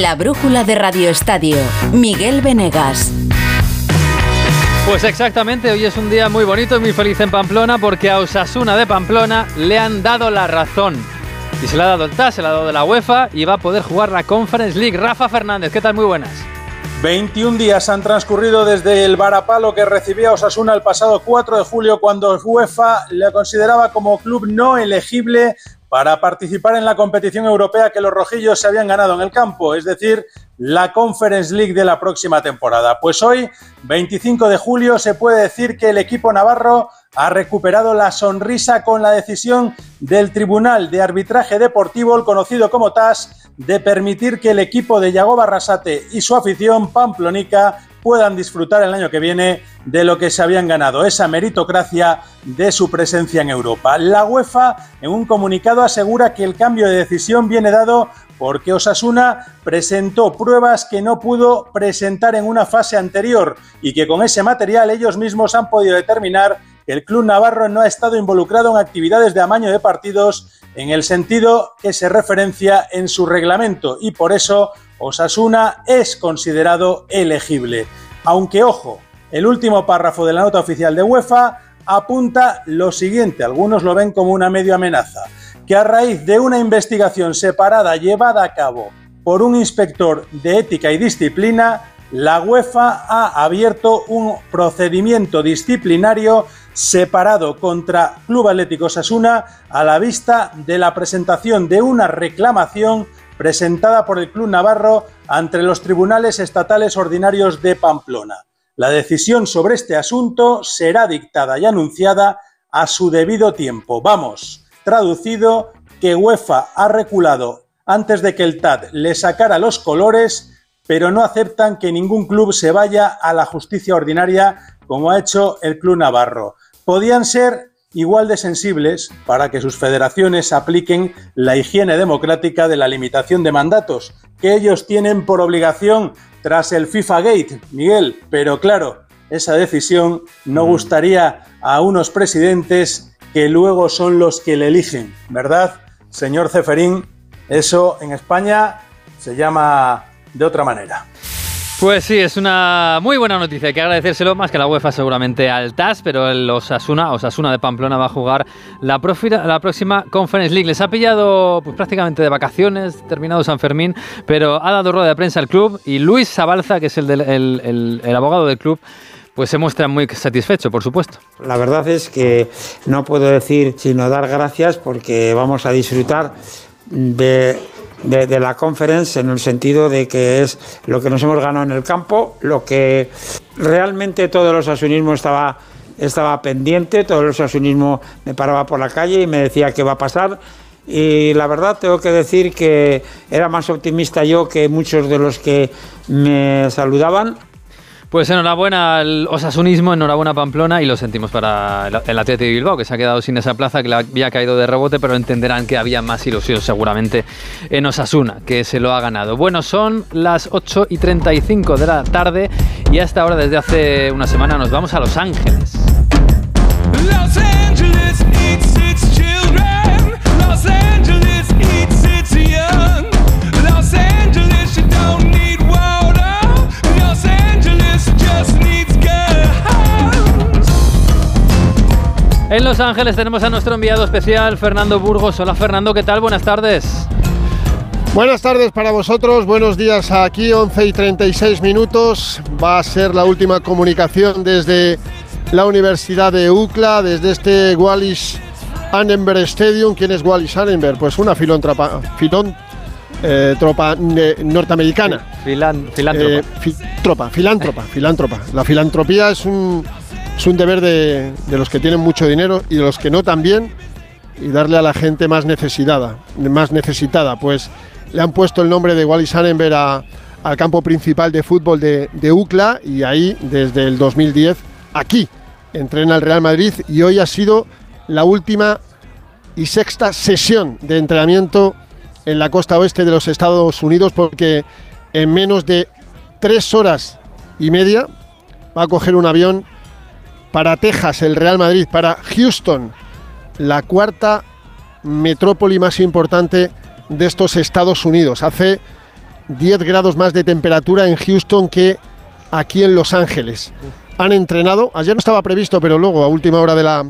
La brújula de Radio Estadio. Miguel Venegas. Pues exactamente, hoy es un día muy bonito y muy feliz en Pamplona porque a Osasuna de Pamplona le han dado la razón. Y se le ha dado el TAS, se le ha dado de la UEFA y va a poder jugar la Conference League. Rafa Fernández, ¿qué tal? Muy buenas. 21 días han transcurrido desde el varapalo que recibía Osasuna el pasado 4 de julio cuando UEFA le consideraba como club no elegible para participar en la competición europea que los rojillos se habían ganado en el campo, es decir, la Conference League de la próxima temporada. Pues hoy, 25 de julio, se puede decir que el equipo navarro ha recuperado la sonrisa con la decisión del Tribunal de Arbitraje Deportivo, el conocido como TAS, de permitir que el equipo de Yago Barrasate y su afición pamplonica puedan disfrutar el año que viene de lo que se habían ganado, esa meritocracia de su presencia en Europa. La UEFA, en un comunicado, asegura que el cambio de decisión viene dado porque Osasuna presentó pruebas que no pudo presentar en una fase anterior y que con ese material ellos mismos han podido determinar que el club navarro no ha estado involucrado en actividades de amaño de partidos en el sentido que se referencia en su reglamento y por eso Osasuna es considerado elegible. Aunque ojo, el último párrafo de la nota oficial de UEFA apunta lo siguiente, algunos lo ven como una medio amenaza que a raíz de una investigación separada llevada a cabo por un inspector de ética y disciplina, la UEFA ha abierto un procedimiento disciplinario separado contra Club Atlético Sasuna a la vista de la presentación de una reclamación presentada por el Club Navarro ante los tribunales estatales ordinarios de Pamplona. La decisión sobre este asunto será dictada y anunciada a su debido tiempo. Vamos, Traducido, que UEFA ha reculado antes de que el TAD le sacara los colores, pero no aceptan que ningún club se vaya a la justicia ordinaria como ha hecho el Club Navarro. Podían ser igual de sensibles para que sus federaciones apliquen la higiene democrática de la limitación de mandatos, que ellos tienen por obligación tras el FIFA Gate, Miguel, pero claro, esa decisión no mm. gustaría a unos presidentes que luego son los que le eligen, ¿verdad? Señor Ceferín, eso en España se llama de otra manera. Pues sí, es una muy buena noticia. Hay que agradecérselo más que la UEFA seguramente al TAS, pero el Osasuna, Osasuna de Pamplona va a jugar la, próxima Conference League. Les ha pillado pues, prácticamente de vacaciones, terminado San Fermín, pero ha dado rueda de prensa al club y Luis Sabalza, que es el, el abogado del club, pues se muestra muy satisfecho, por supuesto. La verdad es que no puedo decir sino dar gracias porque vamos a disfrutar de, la conference en el sentido de que es lo que nos hemos ganado en el campo, lo que realmente todo el osasunismo estaba, estaba pendiente, todo el osasunismo me paraba por la calle y me decía qué va a pasar. Y la verdad tengo que decir que era más optimista yo que muchos de los que me saludaban pues enhorabuena al osasunismo, enhorabuena Pamplona y lo sentimos para el Atlético de Bilbao, que se ha quedado sin esa plaza, que le había caído de rebote, pero entenderán que había más ilusión seguramente en Osasuna, que se lo ha ganado. Bueno, son las 8 y 35 de la tarde y hasta ahora, desde hace una semana, nos vamos a Los Ángeles. En Los Ángeles tenemos a nuestro enviado especial, Fernando Burgos. Hola Fernando, ¿qué tal? Buenas tardes. Buenas tardes para vosotros, buenos días aquí, 11 y 36 minutos. Va a ser la última comunicación desde la Universidad de UCLA, desde este Wallis Annenberg Stadium. ¿Quién es Wallis Annenberg? Pues una filántropa, filón, eh, tropa norteamericana. filántropa. Eh, filántropa, filántropa. La filantropía es un es un deber de, los que tienen mucho dinero y de los que no también, y darle a la gente más necesitada, más necesitada. Pues le han puesto el nombre de Wallis Annenberg al campo principal de fútbol de UCLA y ahí desde el 2010 aquí entrena el Real Madrid y hoy ha sido la última y sexta sesión de entrenamiento en la costa oeste de los Estados Unidos porque en menos de tres horas y media va a coger un avión para Texas el Real Madrid, para Houston, la cuarta metrópoli más importante de estos Estados Unidos. Hace 10 grados más de temperatura en Houston que aquí en Los Ángeles. Han entrenado, ayer no estaba previsto, pero luego a última hora de la,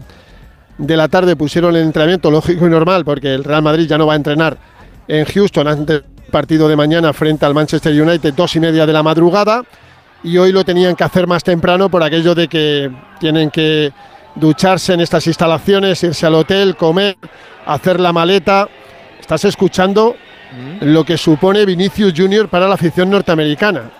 de la tarde pusieron el entrenamiento lógico y normal, porque el Real Madrid ya no va a entrenar en Houston antes del partido de mañana frente al Manchester United, dos y media de la madrugada, y hoy lo tenían que hacer más temprano por aquello de que tienen que ducharse en estas instalaciones, irse al hotel, comer, hacer la maleta. Estás escuchando lo que supone Vinicius Junior para la afición norteamericana.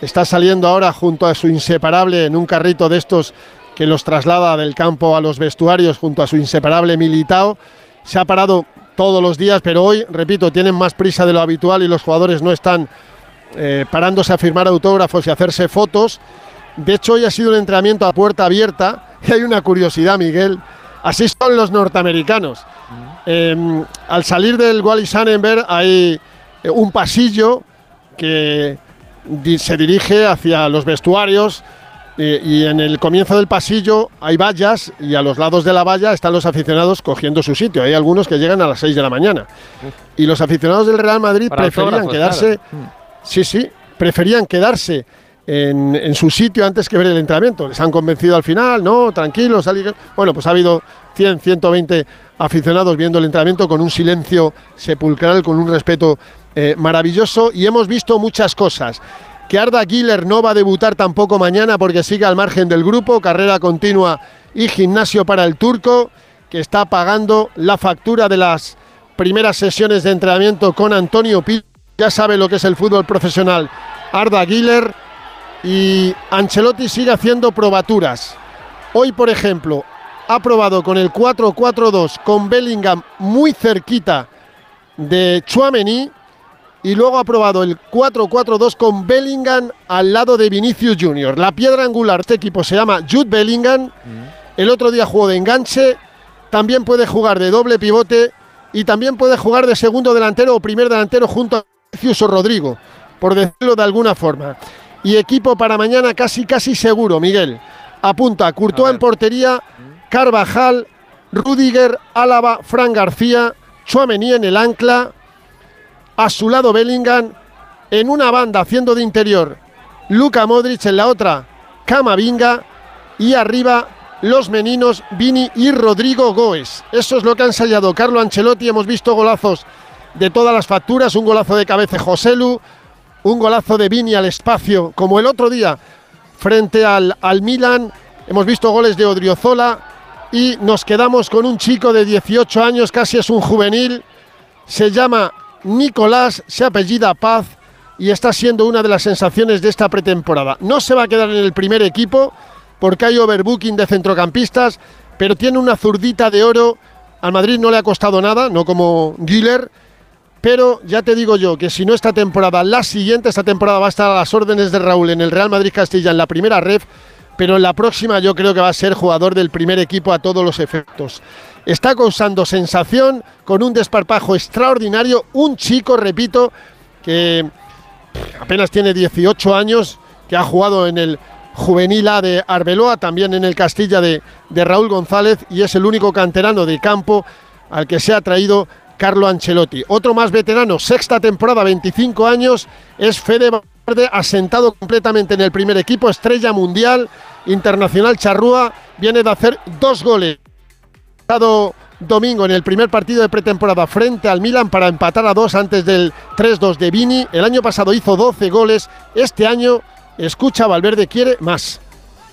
Está saliendo ahora junto a su inseparable en un carrito de estos que los traslada del campo a los vestuarios junto a su inseparable Militao. Se ha parado todos los días, pero hoy, repito, tienen más prisa de lo habitual y los jugadores no están eh, parándose a firmar autógrafos y hacerse fotos. De hecho, hoy ha sido un entrenamiento a puerta abierta y hay una curiosidad, Miguel. Así son los norteamericanos. Em, al salir del Wally Sannenberg hay eh, un pasillo que se dirige hacia los vestuarios eh, y en el comienzo del pasillo hay vallas y a los lados de la valla están los aficionados cogiendo su sitio. Hay algunos que llegan a las 6 de la mañana. Y los aficionados del Real Madrid preferían quedarse... Sí, sí, preferían quedarse en, su sitio antes que ver el entrenamiento. Les han convencido al final, no, tranquilos. Bueno, pues ha habido 100, 120 aficionados viendo el entrenamiento con un silencio sepulcral, con un respeto eh, maravilloso y hemos visto muchas cosas. Que Arda Giller no va a debutar tampoco mañana porque sigue al margen del grupo, carrera continua y gimnasio para el turco, que está pagando la factura de las primeras sesiones de entrenamiento con Antonio Pi. Ya sabe lo que es el fútbol profesional Arda Giller y Ancelotti sigue haciendo probaturas. Hoy, por ejemplo, ha probado con el 4-4-2 con Bellingham muy cerquita de Chuamení y luego ha probado el 4-4-2 con Bellingham al lado de Vinicius Junior. La piedra angular de este equipo se llama Jude Bellingham. El otro día jugó de enganche, también puede jugar de doble pivote y también puede jugar de segundo delantero o primer delantero junto Rodrigo, por decirlo de alguna forma y equipo para mañana casi casi seguro, Miguel. Apunta Courtois en portería, Carvajal, Rudiger, Álava, Fran García, Chuamení en el ancla, a su lado Bellingham, en una banda haciendo de interior, Luka Modric en la otra, Camavinga y arriba los meninos Vini y Rodrigo Goes. Eso es lo que han ensayado Carlo Ancelotti. Hemos visto golazos de todas las facturas, un golazo de cabeza Joselu, un golazo de Vini al espacio, como el otro día frente al, al Milan. Hemos visto goles de Odriozola y nos quedamos con un chico de 18 años, casi es un juvenil. Se llama Nicolás, se apellida Paz y está siendo una de las sensaciones de esta pretemporada. No se va a quedar en el primer equipo porque hay overbooking de centrocampistas, pero tiene una zurdita de oro. Al Madrid no le ha costado nada, no como Giller pero ya te digo yo que si no esta temporada, la siguiente, esta temporada va a estar a las órdenes de Raúl en el Real Madrid Castilla en la primera ref, pero en la próxima yo creo que va a ser jugador del primer equipo a todos los efectos. Está causando sensación con un desparpajo extraordinario, un chico, repito, que apenas tiene 18 años, que ha jugado en el juvenil A de Arbeloa, también en el Castilla de, de Raúl González y es el único canterano de campo al que se ha traído Carlo Ancelotti. Otro más veterano, sexta temporada, 25 años, es Fede Valverde, asentado completamente en el primer equipo, estrella mundial, internacional charrúa, viene de hacer dos goles. Domingo en el primer partido de pretemporada frente al Milan para empatar a dos antes del 3-2 de Vini. El año pasado hizo 12 goles. Este año, escucha, Valverde quiere más.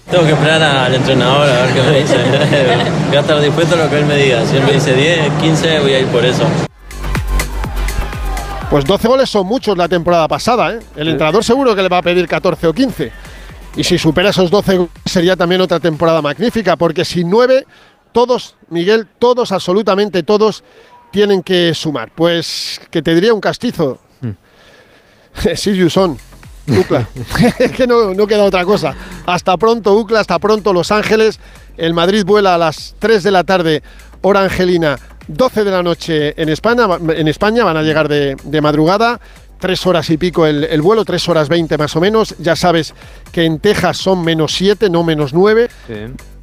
Tengo que esperar al entrenador a ver qué me dice. voy a estar dispuesto a lo que él me diga. Si él me dice 10, 15, voy a ir por eso. Pues 12 goles son muchos la temporada pasada. ¿eh? El entrenador seguro que le va a pedir 14 o 15. Y si supera esos 12 sería también otra temporada magnífica, porque sin 9, todos, Miguel, todos, absolutamente todos, tienen que sumar. Pues que te diría un castizo. Mm. Sí, son. Ucla. es que no, no, queda otra cosa. Hasta pronto, Ucla, hasta pronto, Los Ángeles. El Madrid vuela a las 3 de la tarde, hora angelina, 12 de la noche en España. En España van a llegar de, madrugada. Tres horas y pico el, vuelo, tres horas veinte más o menos. Ya sabes que en Texas son menos siete, no menos nueve. Sí.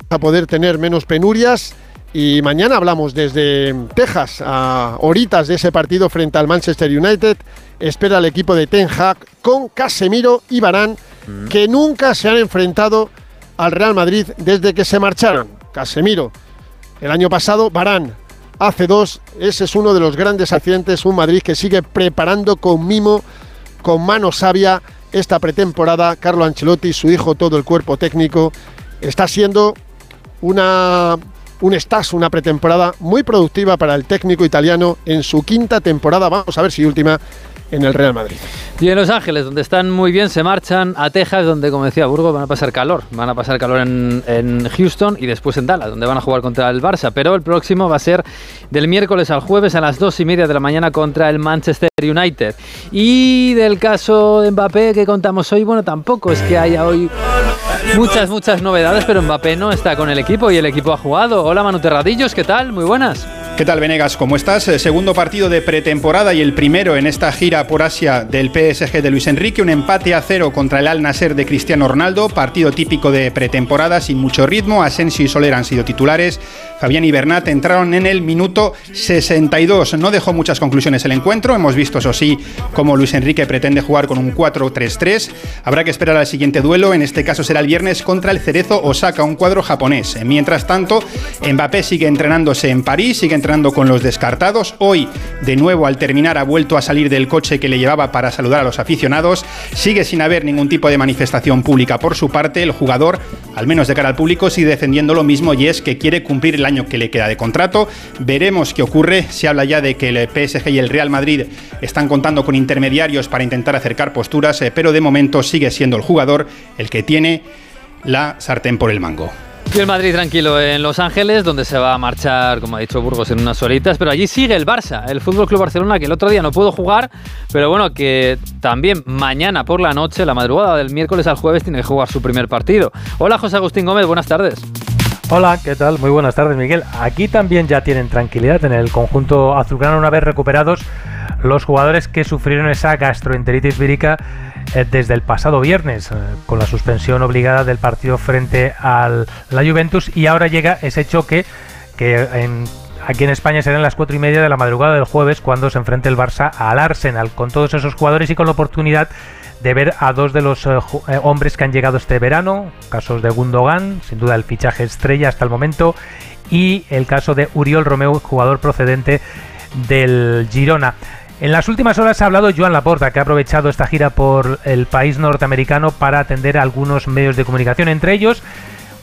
A poder tener menos penurias. Y mañana hablamos desde Texas, a horitas de ese partido frente al Manchester United. Espera el equipo de Ten Hag con Casemiro y Barán, mm. que nunca se han enfrentado al Real Madrid desde que se marcharon. Casemiro el año pasado, Barán hace dos. Ese es uno de los grandes accidentes. Un Madrid que sigue preparando con mimo, con mano sabia esta pretemporada. Carlo Ancelotti, su hijo, todo el cuerpo técnico. Está siendo una un estás, una pretemporada muy productiva para el técnico italiano en su quinta temporada, vamos a ver si última, en el Real Madrid. Y en Los Ángeles, donde están muy bien, se marchan a Texas, donde, como decía Burgos, van a pasar calor. Van a pasar calor en, en, Houston y después en Dallas, donde van a jugar contra el Barça. Pero el próximo va a ser del miércoles al jueves a las dos y media de la mañana contra el Manchester United. Y del caso de Mbappé que contamos hoy, bueno, tampoco es que haya hoy muchas, muchas novedades, pero Mbappé no está con el equipo y el equipo ha jugado. Hola Manu Terradillos, ¿qué tal? Muy buenas. ¿Qué tal, Venegas? ¿Cómo estás? Eh, segundo partido de pretemporada y el primero en esta gira por Asia del PSG de Luis Enrique. Un empate a cero contra el Al Nasser de Cristiano Ronaldo. Partido típico de pretemporada sin mucho ritmo. Asensio y Soler han sido titulares. Fabián y Bernat entraron en el minuto 62. No dejó muchas conclusiones el encuentro. Hemos visto, eso sí, cómo Luis Enrique pretende jugar con un 4-3-3. Habrá que esperar al siguiente duelo. En este caso será el viernes contra el Cerezo Osaka, un cuadro japonés. Mientras tanto, Mbappé sigue entrenándose en París, sigue entrenando con los descartados. Hoy, de nuevo, al terminar, ha vuelto a salir del coche que le llevaba para saludar a los aficionados. Sigue sin haber ningún tipo de manifestación pública por su parte. El jugador, al menos de cara al público, sigue defendiendo lo mismo y es que quiere cumplir el año que le queda de contrato. Veremos qué ocurre. Se habla ya de que el PSG y el Real Madrid están contando con intermediarios para intentar acercar posturas, eh, pero de momento sigue siendo el jugador el que tiene la sartén por el mango. El Madrid tranquilo en Los Ángeles, donde se va a marchar, como ha dicho Burgos, en unas horitas. Pero allí sigue el Barça, el Fútbol Club Barcelona, que el otro día no pudo jugar, pero bueno, que también mañana por la noche, la madrugada del miércoles al jueves, tiene que jugar su primer partido. Hola, José Agustín Gómez, buenas tardes. Hola, ¿qué tal? Muy buenas tardes, Miguel. Aquí también ya tienen tranquilidad en el conjunto azulgrana una vez recuperados los jugadores que sufrieron esa gastroenteritis vírica eh, desde el pasado viernes, eh, con la suspensión obligada del partido frente al la Juventus, y ahora llega ese choque que aquí en España será en las cuatro y media de la madrugada del jueves cuando se enfrente el Barça al Arsenal con todos esos jugadores y con la oportunidad de ver a dos de los eh, hombres que han llegado este verano, casos de Gundogan, sin duda el fichaje estrella hasta el momento, y el caso de Uriol Romeo, jugador procedente del Girona. En las últimas horas ha hablado Joan Laporta, que ha aprovechado esta gira por el país norteamericano para atender a algunos medios de comunicación, entre ellos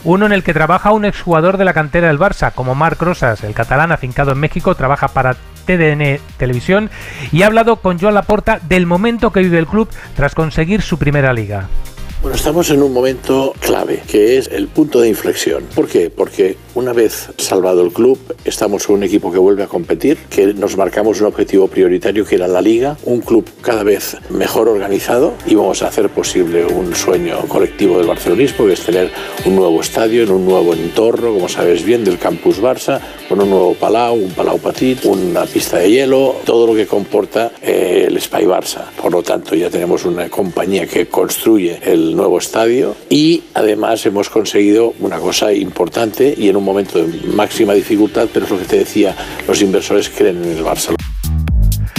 uno en el que trabaja un exjugador de la cantera del Barça, como Marc Rosas, el catalán afincado en México, trabaja para TDN Televisión y ha hablado con Joan Laporta del momento que vive el club tras conseguir su primera liga. Bueno, estamos en un momento clave, que es el punto de inflexión. ¿Por qué? Porque una vez salvado el club, estamos con un equipo que vuelve a competir, que nos marcamos un objetivo prioritario que era la liga, un club cada vez mejor organizado y vamos a hacer posible un sueño colectivo del barcelonismo, que es tener un nuevo estadio en un nuevo entorno, como sabes bien, del campus Barça, con un nuevo palau, un palau petit, una pista de hielo, todo lo que comporta eh, el Spy Barça. Por lo tanto, ya tenemos una compañía que construye el nuevo estadio y además hemos conseguido una cosa importante y en un momento de máxima dificultad, pero es lo que te decía, los inversores creen en el Barcelona.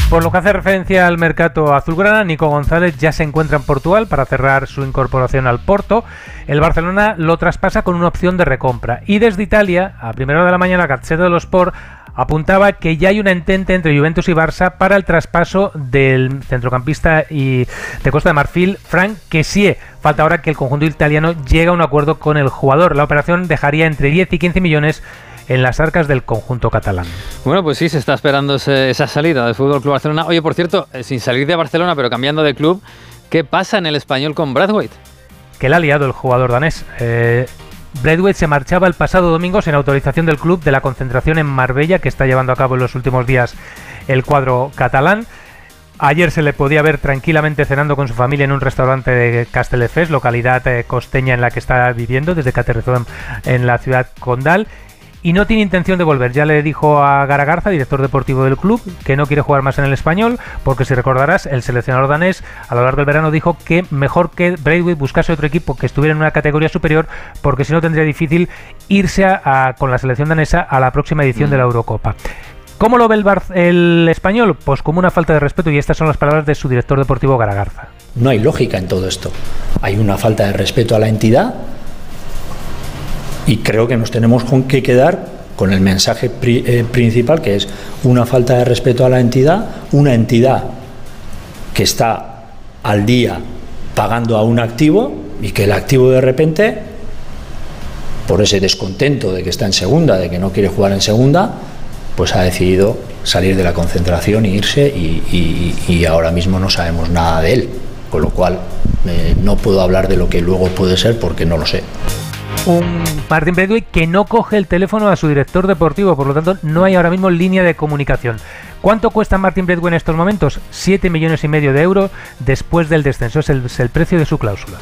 Por lo que hace referencia al mercado azulgrana, Nico González ya se encuentra en Portugal para cerrar su incorporación al Porto. El Barcelona lo traspasa con una opción de recompra. Y desde Italia, a primera hora de la mañana, Gazzetta de los Sport apuntaba que ya hay una entente entre Juventus y Barça para el traspaso del centrocampista y de Costa de Marfil, Frank Kessie. Falta ahora que el conjunto italiano llegue a un acuerdo con el jugador. La operación dejaría entre 10 y 15 millones en las arcas del conjunto catalán. Bueno, pues sí, se está esperando esa salida del Fútbol Club Barcelona. Oye, por cierto, eh, sin salir de Barcelona, pero cambiando de club, ¿qué pasa en el español con Bradwaite? Que le ha liado el jugador danés. Eh, Braithwaite se marchaba el pasado domingo sin autorización del club de la concentración en Marbella que está llevando a cabo en los últimos días el cuadro catalán. Ayer se le podía ver tranquilamente cenando con su familia en un restaurante de Castelldefels, localidad eh, costeña en la que está viviendo desde que aterrizó en, la ciudad condal. Y no tiene intención de volver. Ya le dijo a Garagarza, director deportivo del club, que no quiere jugar más en el español, porque si recordarás, el seleccionador danés a lo largo del verano dijo que mejor que Braithwaite buscase otro equipo que estuviera en una categoría superior, porque si no tendría difícil irse a, con la selección danesa a la próxima edición de la Eurocopa. ¿Cómo lo ve el, el, español? Pues como una falta de respeto y estas son las palabras de su director deportivo Garagarza. No hay lógica en todo esto. Hay una falta de respeto a la entidad y creo que nos tenemos que quedar con el mensaje eh, principal que es una falta de respeto a la entidad, una entidad que está al día pagando a un activo y que el activo de repente, por ese descontento de que está en segunda, de que no quiere jugar en segunda, pues ha decidido salir de la concentración e irse y ahora mismo no sabemos nada de él, con lo cual eh, no puedo hablar de lo que luego puede ser porque no lo sé un Martin Braithwaite que no coge el teléfono a su director deportivo, por lo tanto no hay ahora mismo línea de comunicación. ¿Cuánto cuesta Martin Braithwaite en estos momentos? 7 millones y medio de euros después del descenso, es el, precio de su cláusula.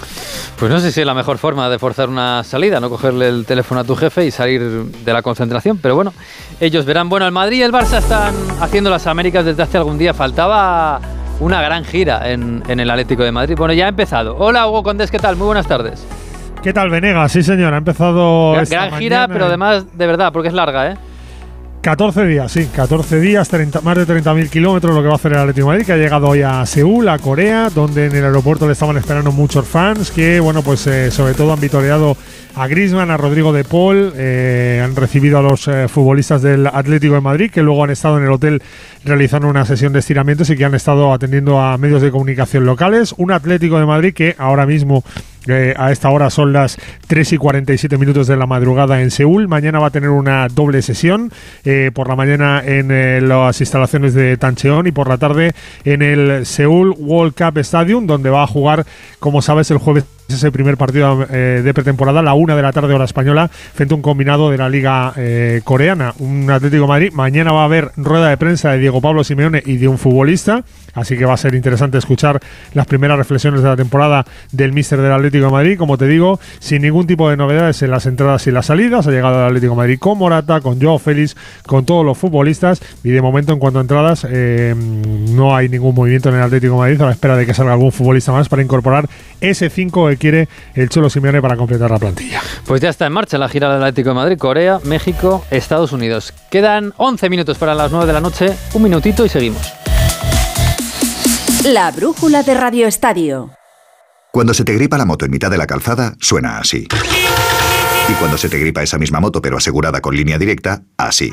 Pues no sé si es la mejor forma de forzar una salida, no cogerle el teléfono a tu jefe y salir de la concentración, pero bueno, ellos verán. Bueno, el Madrid y el Barça están haciendo las Américas desde hace algún día, faltaba una gran gira en, en el Atlético de Madrid. Bueno, ya ha empezado. Hola Hugo Condés, ¿qué tal? Muy buenas tardes. ¿Qué tal, Venegas? Sí, señor, ha empezado. Gran, gran gira, pero además, de verdad, porque es larga, ¿eh? 14 días, sí, 14 días, 30, más de 30.000 kilómetros lo que va a hacer el Atlético de Madrid, que ha llegado hoy a Seúl, a Corea, donde en el aeropuerto le estaban esperando muchos fans que, bueno, pues eh, sobre todo han vitoreado a Grisman, a Rodrigo de Paul, eh, han recibido a los eh, futbolistas del Atlético de Madrid, que luego han estado en el hotel realizando una sesión de estiramientos y que han estado atendiendo a medios de comunicación locales. Un Atlético de Madrid que ahora mismo eh, a esta hora son las 3 y 47 minutos de la madrugada en Seúl. Mañana va a tener una doble sesión. Eh, por la mañana en eh, las instalaciones de Tancheon y por la tarde en el Seúl World Cup Stadium, donde va a jugar, como sabes, el jueves ese primer partido eh, de pretemporada, la una de la tarde hora española, frente a un combinado de la Liga eh, Coreana, un Atlético Madrid. Mañana va a haber rueda de prensa de Diego Pablo Simeone y de un futbolista, así que va a ser interesante escuchar las primeras reflexiones de la temporada del míster del Atlético de Madrid. Como te digo, sin ningún tipo de novedades en las entradas y las salidas. Ha llegado el Atlético de Madrid con Morata, con Joao Félix, con todos los futbolistas y de momento en cuanto a entradas eh, no hay ningún movimiento en el Atlético de Madrid a la espera de que salga algún futbolista más para incorporar ese 5 quiere el Cholo Simeone para completar la plantilla. Pues ya está en marcha la gira del Atlético de Madrid, Corea, México, Estados Unidos. Quedan 11 minutos para las 9 de la noche, un minutito y seguimos. La brújula de Radio Estadio. Cuando se te gripa la moto en mitad de la calzada, suena así. Y cuando se te gripa esa misma moto pero asegurada con línea directa, así.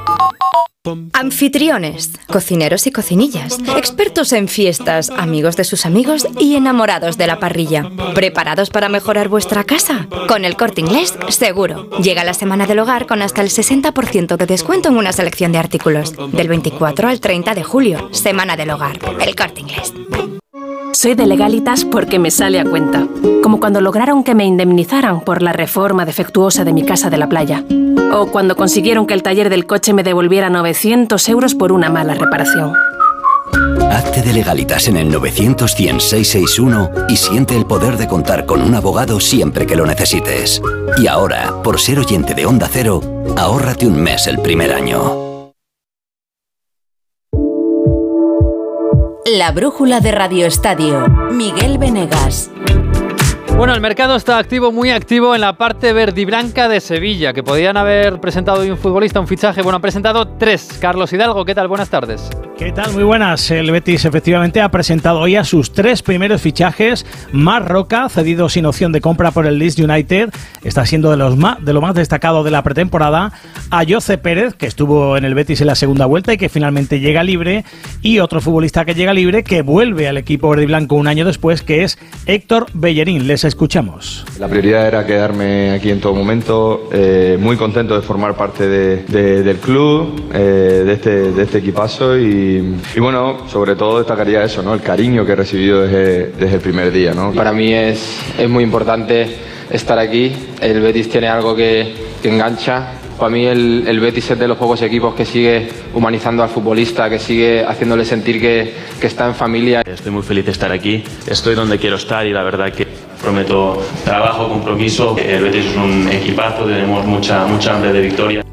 Anfitriones, cocineros y cocinillas, expertos en fiestas, amigos de sus amigos y enamorados de la parrilla. ¿Preparados para mejorar vuestra casa? Con el corte inglés, seguro. Llega la semana del hogar con hasta el 60% de descuento en una selección de artículos. Del 24 al 30 de julio, semana del hogar. El corte inglés. Soy de legalitas porque me sale a cuenta. Como cuando lograron que me indemnizaran por la reforma defectuosa de mi casa de la playa. O cuando consiguieron que el taller del coche me devolviera 900 euros por una mala reparación. Hazte de legalitas en el 900 y siente el poder de contar con un abogado siempre que lo necesites. Y ahora, por ser oyente de Onda Cero, ahórrate un mes el primer año. La brújula de Radio Estadio. Miguel Venegas. Bueno, el mercado está activo, muy activo en la parte verde y blanca de Sevilla, que podían haber presentado hoy un futbolista, un fichaje. Bueno, han presentado tres. Carlos Hidalgo, ¿qué tal? Buenas tardes. ¿Qué tal? Muy buenas. El Betis efectivamente ha presentado hoy a sus tres primeros fichajes. Mar Roca, cedido sin opción de compra por el Leeds United, está siendo de, los más, de lo más destacado de la pretemporada. A Jose Pérez, que estuvo en el Betis en la segunda vuelta y que finalmente llega libre. Y otro futbolista que llega libre, que vuelve al equipo verde y blanco un año después, que es Héctor Bellerín. Les escuchamos. La prioridad era quedarme aquí en todo momento. Eh, muy contento de formar parte de, de, del club, eh, de, este, de este equipazo y y, bueno, sobre todo destacaría eso, ¿no? El cariño que he recibido desde, desde el primer día, ¿no? Para mí es, es muy importante estar aquí. El Betis tiene algo que, que engancha. Para mí el, el Betis es de los pocos equipos que sigue humanizando al futbolista, que sigue haciéndole sentir que, que está en familia. Estoy muy feliz de estar aquí, estoy donde quiero estar y la verdad que prometo trabajo, compromiso. El Betis es un equipazo, tenemos mucha, mucha hambre de victoria.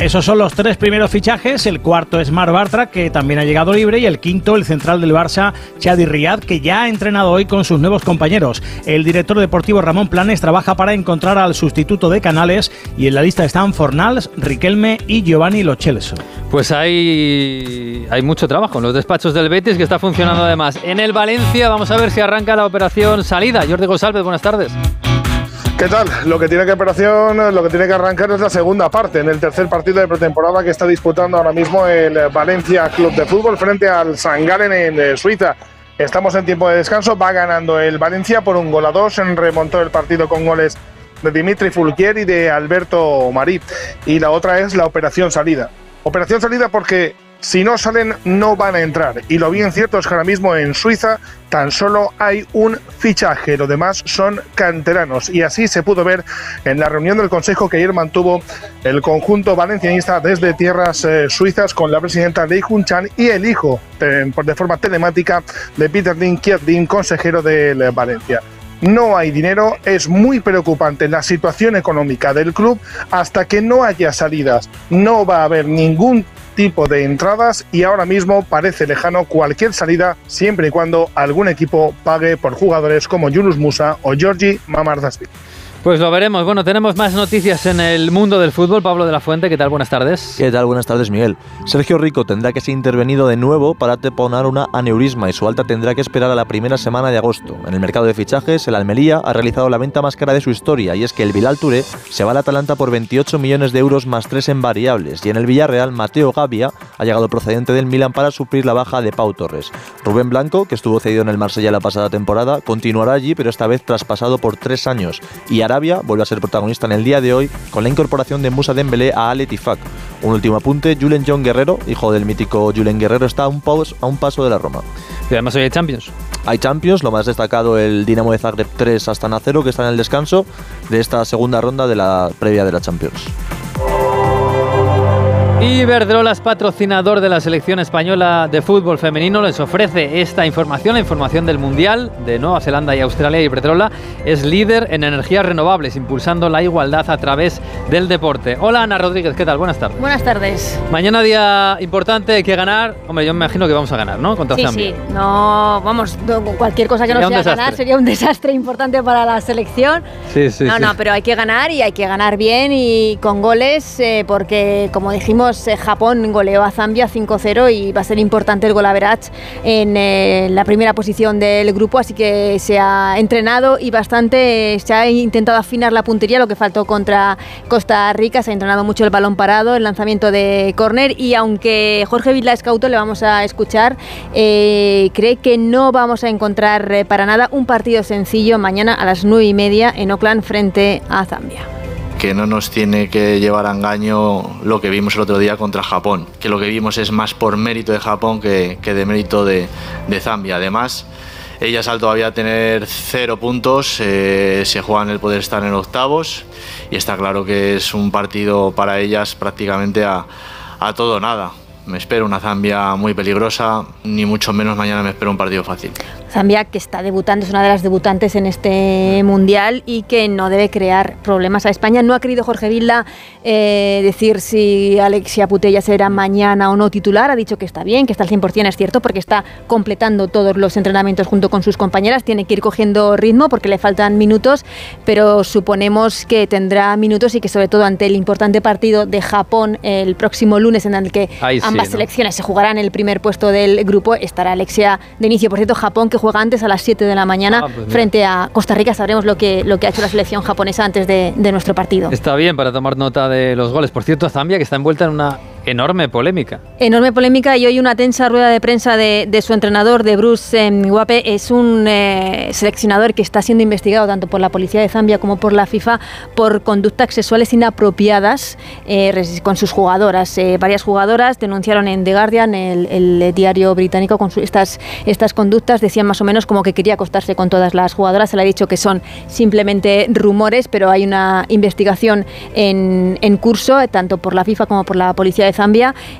Esos son los tres primeros fichajes. El cuarto es Mar Bartra, que también ha llegado libre. Y el quinto, el central del Barça, Chadi Riyad, que ya ha entrenado hoy con sus nuevos compañeros. El director deportivo Ramón Planes trabaja para encontrar al sustituto de Canales. Y en la lista están Fornals, Riquelme y Giovanni Lo Celso. Pues hay, hay mucho trabajo en los despachos del Betis que está funcionando además. En el Valencia vamos a ver si arranca la operación salida. Jordi González, buenas tardes. ¿Qué tal? Lo que tiene que operación, lo que tiene que arrancar es la segunda parte, en el tercer partido de pretemporada que está disputando ahora mismo el Valencia Club de Fútbol frente al St. Gallen en eh, Suiza. Estamos en tiempo de descanso, va ganando el Valencia por un gol a dos, remontó el partido con goles de Dimitri Fulquier y de Alberto Marí. Y la otra es la operación salida. Operación salida porque si no salen no van a entrar. Y lo bien cierto es que ahora mismo en Suiza tan solo hay un fichaje, lo demás son canteranos. Y así se pudo ver en la reunión del Consejo que ayer mantuvo el conjunto valencianista desde tierras eh, suizas con la presidenta Lei Chan y el hijo, de, de forma telemática, de Peter Din Din, consejero del Valencia no hay dinero, es muy preocupante la situación económica del club hasta que no haya salidas. No va a haber ningún tipo de entradas y ahora mismo parece lejano cualquier salida siempre y cuando algún equipo pague por jugadores como Yunus Musa o Georgi Mamardasvili. Pues lo veremos. Bueno, tenemos más noticias en el mundo del fútbol. Pablo de la Fuente, ¿qué tal? Buenas tardes. ¿Qué tal? Buenas tardes, Miguel. Sergio Rico tendrá que ser intervenido de nuevo para deponar una aneurisma y su alta tendrá que esperar a la primera semana de agosto. En el mercado de fichajes, el Almería ha realizado la venta más cara de su historia y es que el Bilal Touré se va al Atalanta por 28 millones de euros más 3 en variables y en el Villarreal, Mateo Gavia ha llegado procedente del Milan para suplir la baja de Pau Torres. Rubén Blanco, que estuvo cedido en el Marsella la pasada temporada, continuará allí pero esta vez traspasado por tres años y Arabia vuelve a ser protagonista en el día de hoy con la incorporación de Musa Dembélé a Al Ettifaq. Un último apunte, Julen John Guerrero, hijo del mítico Julen Guerrero, está a un, paso, a un paso de la Roma. Y además hoy hay Champions. Hay Champions, lo más destacado el Dinamo de Zagreb 3 hasta 0 que está en el descanso de esta segunda ronda de la previa de la Champions. Iberdrola es patrocinador de la selección española de fútbol femenino. Les ofrece esta información, la información del Mundial de Nueva Zelanda y Australia. Iberdrola es líder en energías renovables, impulsando la igualdad a través del deporte. Hola Ana Rodríguez, ¿qué tal? Buenas tardes. Buenas tardes. Mañana día importante, hay que ganar. Hombre, yo me imagino que vamos a ganar, ¿no? Contra sí, Zambia. Sí, no, vamos, cualquier cosa que no sea ganar sería un desastre importante para la selección. Sí, sí. No, sí. no, pero hay que ganar y hay que ganar bien y con goles, eh, porque como dijimos, eh, Japón goleó a Zambia 5-0 y va a ser importante el gol average en eh, la primera posición del grupo, así que se ha entrenado y bastante se ha intentado afinar la puntería, lo que faltó contra Costa Rica, se ha entrenado mucho el balón parado, el lanzamiento de córner y aunque Jorge Villa Escauto le vamos a escuchar, eh, cree que no vamos a encontrar eh, para nada un partido sencillo mañana a las 9 y media en Oakland frente a Zambia que no nos tiene que llevar a engaño lo que vimos el otro día contra Japón, que lo que vimos es más por mérito de Japón que, que de mérito de, de, Zambia. Además, ellas al todavía tener cero puntos, eh, se juegan el poder estar en octavos y está claro que es un partido para ellas prácticamente a, a todo nada. Me espero una Zambia muy peligrosa, ni mucho menos mañana me espero un partido fácil. Zambia que está debutando, es una de las debutantes en este mundial y que no debe crear problemas a España. No ha querido Jorge Vilda eh, decir si Alexia Putella será mañana o no titular. Ha dicho que está bien, que está al 100%, es cierto, porque está completando todos los entrenamientos junto con sus compañeras. Tiene que ir cogiendo ritmo porque le faltan minutos, pero suponemos que tendrá minutos y que sobre todo ante el importante partido de Japón el próximo lunes en el que Ahí sí, ambas ¿no? selecciones se jugarán el primer puesto del grupo, estará Alexia de inicio. Por cierto, Japón que juega antes a las 7 de la mañana Ah, pues frente a Costa Rica. Sabremos lo que, lo que ha hecho la selección japonesa antes de, de nuestro partido. Está bien para tomar nota de los goles. Por cierto, Zambia que está envuelta en una enorme polémica. Enorme polémica y hoy una tensa rueda de prensa de, de su entrenador, de Bruce eh, Guape. Es un eh, seleccionador que está siendo investigado tanto por la policía de Zambia como por la FIFA por conductas sexuales inapropiadas eh, con sus jugadoras. Eh, varias jugadoras denunciaron en The Guardian, el, el diario británico, con su- estas, estas conductas. Decían más o menos como que quería acostarse con todas las jugadoras. Se le ha dicho que son simplemente rumores, pero hay una investigación en, en curso, eh, tanto por la FIFA como por la policía de Zambia.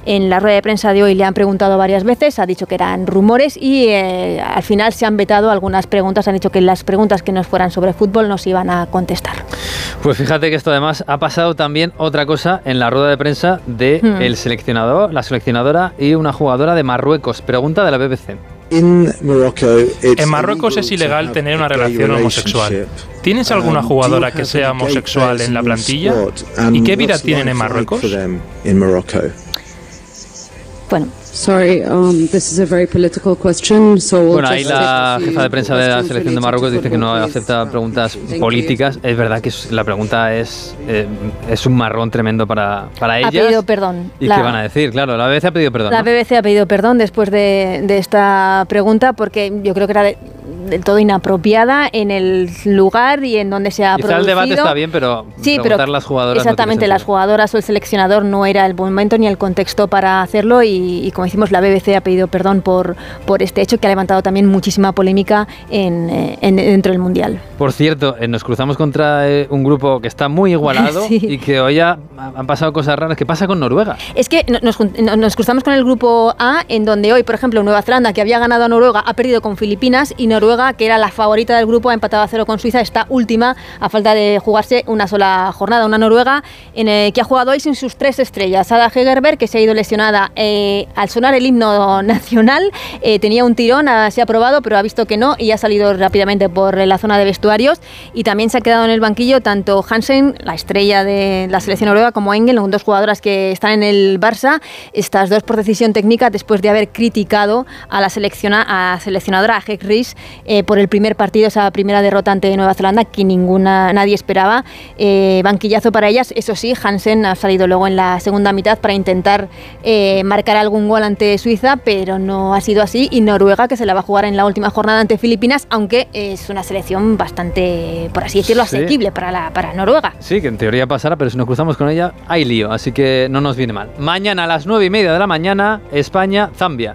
En la rueda de prensa de hoy le han preguntado varias veces, ha dicho que eran rumores y eh, al final se han vetado algunas preguntas. Han dicho que las preguntas que no fueran sobre fútbol no se iban a contestar. Pues fíjate que esto además ha pasado también otra cosa en la rueda de prensa de Hmm. el seleccionador, la seleccionadora y una jugadora de Marruecos. Pregunta de la BBC. En Marruecos es ilegal tener una relación homosexual. ¿Tienes alguna jugadora que sea homosexual en la plantilla? ¿Y qué vida tienen en Marruecos? Bueno. Sorry, um, this is a very political question, so we'll Bueno, ahí la jefa de prensa de la selección de Marruecos dice que no acepta preguntas políticas. Es verdad que la pregunta es, eh, es un marrón tremendo para, para Ha ellas. pedido perdón. ¿Y La- qué van a decir? Claro, la BBC ha pedido perdón. La ¿no? BBC ha pedido perdón después de, de esta pregunta porque yo creo que era de- del todo inapropiada en el lugar y en donde se ha Quizá el producido. debate está bien, pero Sí, pero preguntar a las jugadoras no exactamente sentido. las jugadoras o el seleccionador no era el momento ni el contexto para hacerlo y, y como decimos la BBC ha pedido perdón por, por este hecho que ha levantado también muchísima polémica en, eh, en- dentro del mundial. Por cierto, eh, nos cruzamos contra eh, un grupo que está muy igualado Sí. y que hoy ha- han pasado cosas raras. ¿Qué pasa con Noruega? Es que no- nos, cruzamos con el grupo A, en donde hoy, por ejemplo, Nueva Zelanda, que había ganado a Noruega, ha perdido con Filipinas, y Noruega, que era la favorita del grupo, ha empatado a cero con Suiza, está última, a falta de jugarse una sola jornada. Una Noruega en, eh, que ha jugado hoy sin sus tres estrellas. Ada Hegerberg, que se ha ido lesionada eh, al sonar el himno nacional, eh, tenía un tirón, se ha probado, pero ha visto que no, y ha salido rápidamente por la zona de vestuarios. Y también se ha quedado en el banquillo tanto Hansen, la estrella de la selección noruega, como Engel, dos jugadoras que están en el Barça. Estas dos por decisión técnica, después de haber criticado a la selecciona, a seleccionadora, a Heck Rees, eh, por el primer partido, esa primera derrota ante Nueva Zelanda, que ninguna, nadie esperaba. Eh, banquillazo para ellas. Eso sí, Hansen ha salido luego en la segunda mitad para intentar eh, marcar algún gol ante Suiza, pero no ha sido así. Y Noruega, que se la va a jugar en la última jornada ante Filipinas, aunque es una selección bastante, por así decirlo, Sí. asequible para, la, para Noruega. Sí, que en teoría pasará, pero si nos cruzamos con ella, hay lío, así que no nos viene mal. Mañana a las nueve y media de la mañana, España, Zambia.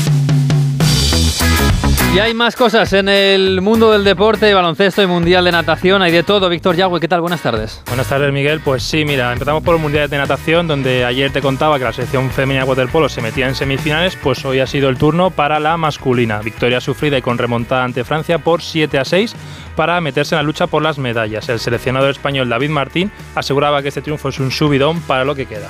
Y hay más cosas en el mundo del deporte, baloncesto y mundial de natación. Hay de todo. Víctor Yagüe, ¿qué tal? Buenas tardes. Buenas tardes, Miguel. Pues sí, mira, empezamos por el Mundial de Natación, donde ayer te contaba que la selección femenina de waterpolo se metía en semifinales, pues hoy ha sido el turno para la masculina. Victoria sufrida y con remontada ante Francia por 7 a 6 para meterse en la lucha por las medallas. El seleccionador español David Martín aseguraba que este triunfo es un subidón para lo que queda.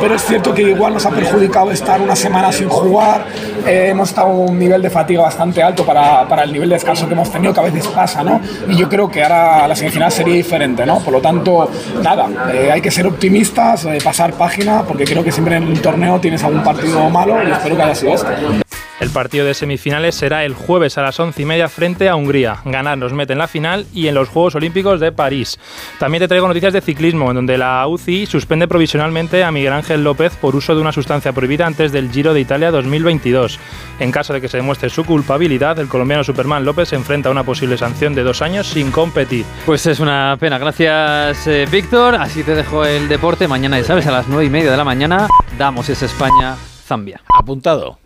Pero es cierto que igual nos ha perjudicado estar una semana sin jugar. Eh, hemos estado un nivel de fatiga bastante alto para, para el nivel de descanso que hemos tenido, que a veces pasa, ¿no? Y yo creo que ahora la semifinal sería diferente, ¿no? Por lo tanto, nada, eh, hay que ser optimistas, eh, pasar página, porque creo que siempre en un torneo tienes algún partido malo y espero que haya sido este. El partido de semifinales será el jueves a las once y media frente a Hungría. Ganar nos mete en la final y en los Juegos Olímpicos de París. También te traigo noticias de ciclismo, en donde la UCI suspende provisionalmente a Miguel Ángel López por uso de una sustancia prohibida antes del Giro de Italia 2022. En caso de que se demuestre su culpabilidad, el colombiano Superman López se enfrenta a una posible sanción de dos años sin competir. Pues es una pena. Gracias, eh, Víctor. Así te dejo el deporte. Mañana, ya sabes, a las nueve y media de la mañana, damos esa España-Zambia. Apuntado.